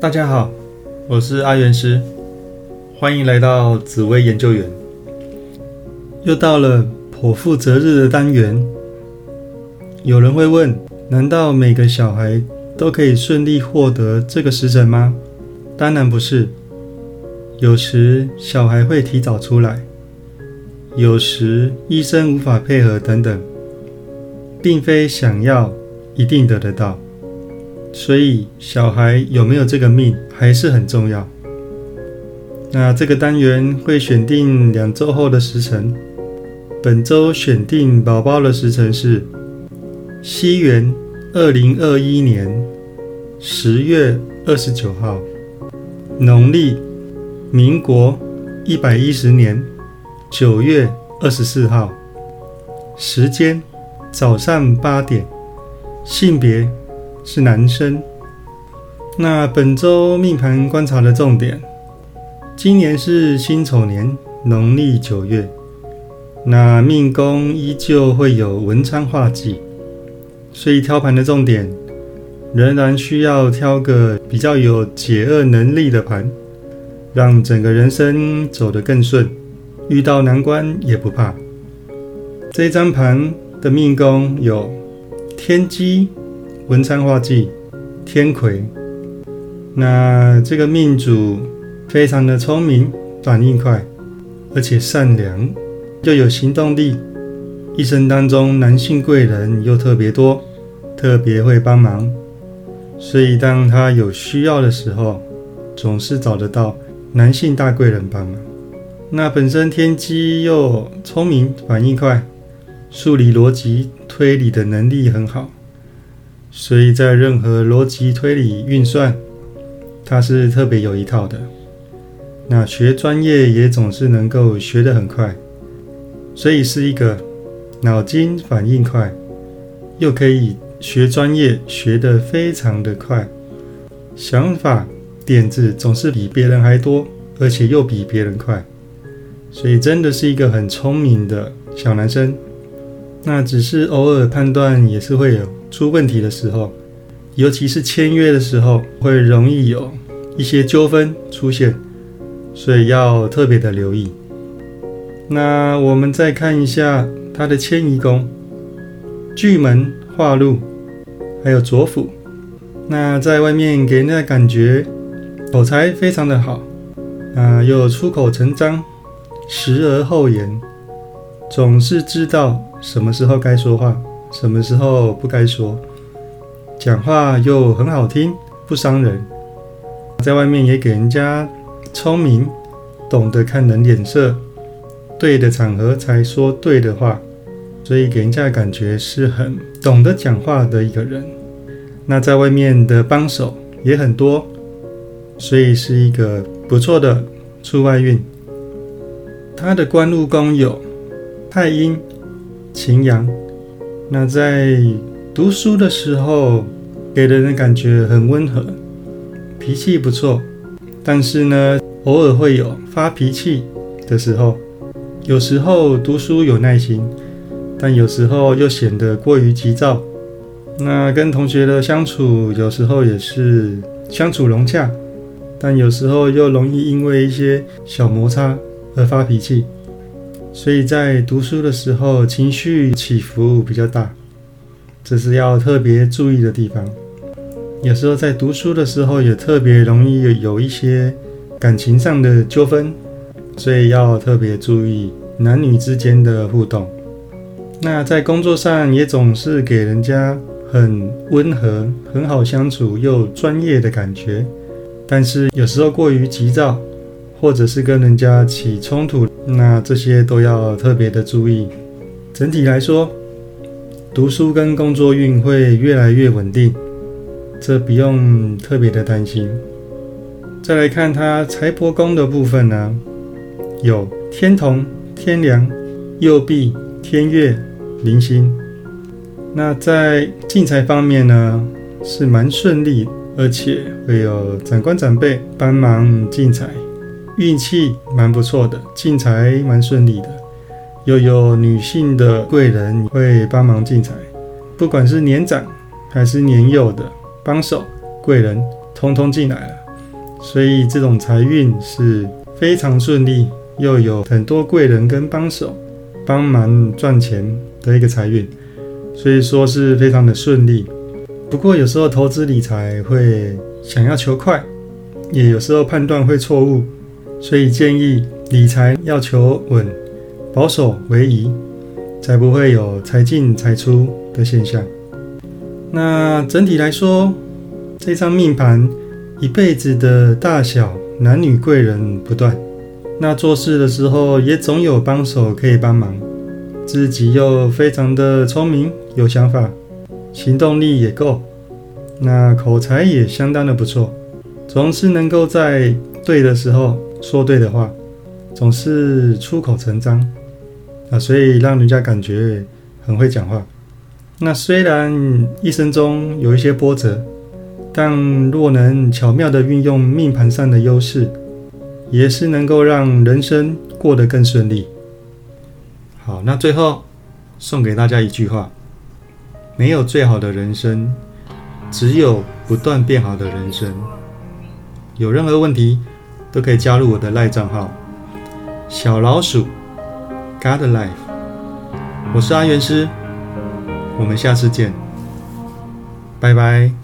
大家好，我是阿元师，欢迎来到紫薇研究员。又到了颇负责日的单元。有人会问：难道每个小孩都可以顺利获得这个时辰吗？当然不是。有时小孩会提早出来，有时医生无法配合等等，并非想要一定得得到。所以，小孩有没有这个命还是很重要。那这个单元会选定两周后的时辰，本周选定宝宝的时辰是西元二零二一年十月二十九号，农历民国一百一十年九月二十四号，时间早上八点，性别。是男生。那本周命盘观察的重点，今年是辛丑年农历九月，那命宫依旧会有文昌化忌，所以挑盘的重点仍然需要挑个比较有解厄能力的盘，让整个人生走得更顺，遇到难关也不怕。这张盘的命宫有天机。文昌化忌，天魁。那这个命主非常的聪明，反应快，而且善良，又有行动力。一生当中男性贵人又特别多，特别会帮忙。所以当他有需要的时候，总是找得到男性大贵人帮忙。那本身天机又聪明，反应快，数理逻辑推理的能力很好。所以在任何逻辑推理运算，它是特别有一套的。那学专业也总是能够学得很快，所以是一个脑筋反应快，又可以学专业学得非常的快，想法点子总是比别人还多，而且又比别人快，所以真的是一个很聪明的小男生。那只是偶尔判断也是会有。出问题的时候，尤其是签约的时候，会容易有一些纠纷出现，所以要特别的留意。那我们再看一下他的迁移宫，巨门、化禄，还有左辅。那在外面给人的感觉，口才非常的好，啊，又出口成章，时而后言，总是知道什么时候该说话。什么时候不该说？讲话又很好听，不伤人。在外面也给人家聪明，懂得看人脸色，对的场合才说对的话，所以给人家的感觉是很懂得讲话的一个人。那在外面的帮手也很多，所以是一个不错的出外运。他的官禄宫有太阴、擎羊。那在读书的时候，给人的感觉很温和，脾气不错。但是呢，偶尔会有发脾气的时候。有时候读书有耐心，但有时候又显得过于急躁。那跟同学的相处，有时候也是相处融洽，但有时候又容易因为一些小摩擦而发脾气。所以在读书的时候，情绪起伏比较大，这是要特别注意的地方。有时候在读书的时候，也特别容易有一些感情上的纠纷，所以要特别注意男女之间的互动。那在工作上也总是给人家很温和、很好相处又专业的感觉，但是有时候过于急躁。或者是跟人家起冲突，那这些都要特别的注意。整体来说，读书跟工作运会越来越稳定，这不用特别的担心。再来看他财帛宫的部分呢，有天同、天梁、右弼、天月、零星。那在进财方面呢，是蛮顺利，而且会有长官长辈帮忙进财。运气蛮不错的，进财蛮顺利的，又有女性的贵人会帮忙进财，不管是年长还是年幼的帮手贵人，通通进来了，所以这种财运是非常顺利，又有很多贵人跟帮手帮忙赚钱的一个财运，所以说是非常的顺利。不过有时候投资理财会想要求快，也有时候判断会错误，所以建议理财要求稳，保守为宜，才不会有财进财出的现象。那整体来说，这张命盘。一辈子的大小男女贵人不断，那做事的时候也总有帮手可以帮忙，自己又非常的聪明有想法，行动力也够，那口才也相当的不错，总是能够在对的时候说对的话，总是出口成章啊，所以让人家感觉很会讲话。那虽然一生中有一些波折。但若能巧妙地运用命盘上的优势，也是能够让人生过得更顺利。好，那最后送给大家一句话：没有最好的人生，只有不断变好的人生。有任何问题都可以加入我的赖账号“小老鼠 God Life”。我是阿元师，我们下次见，拜拜。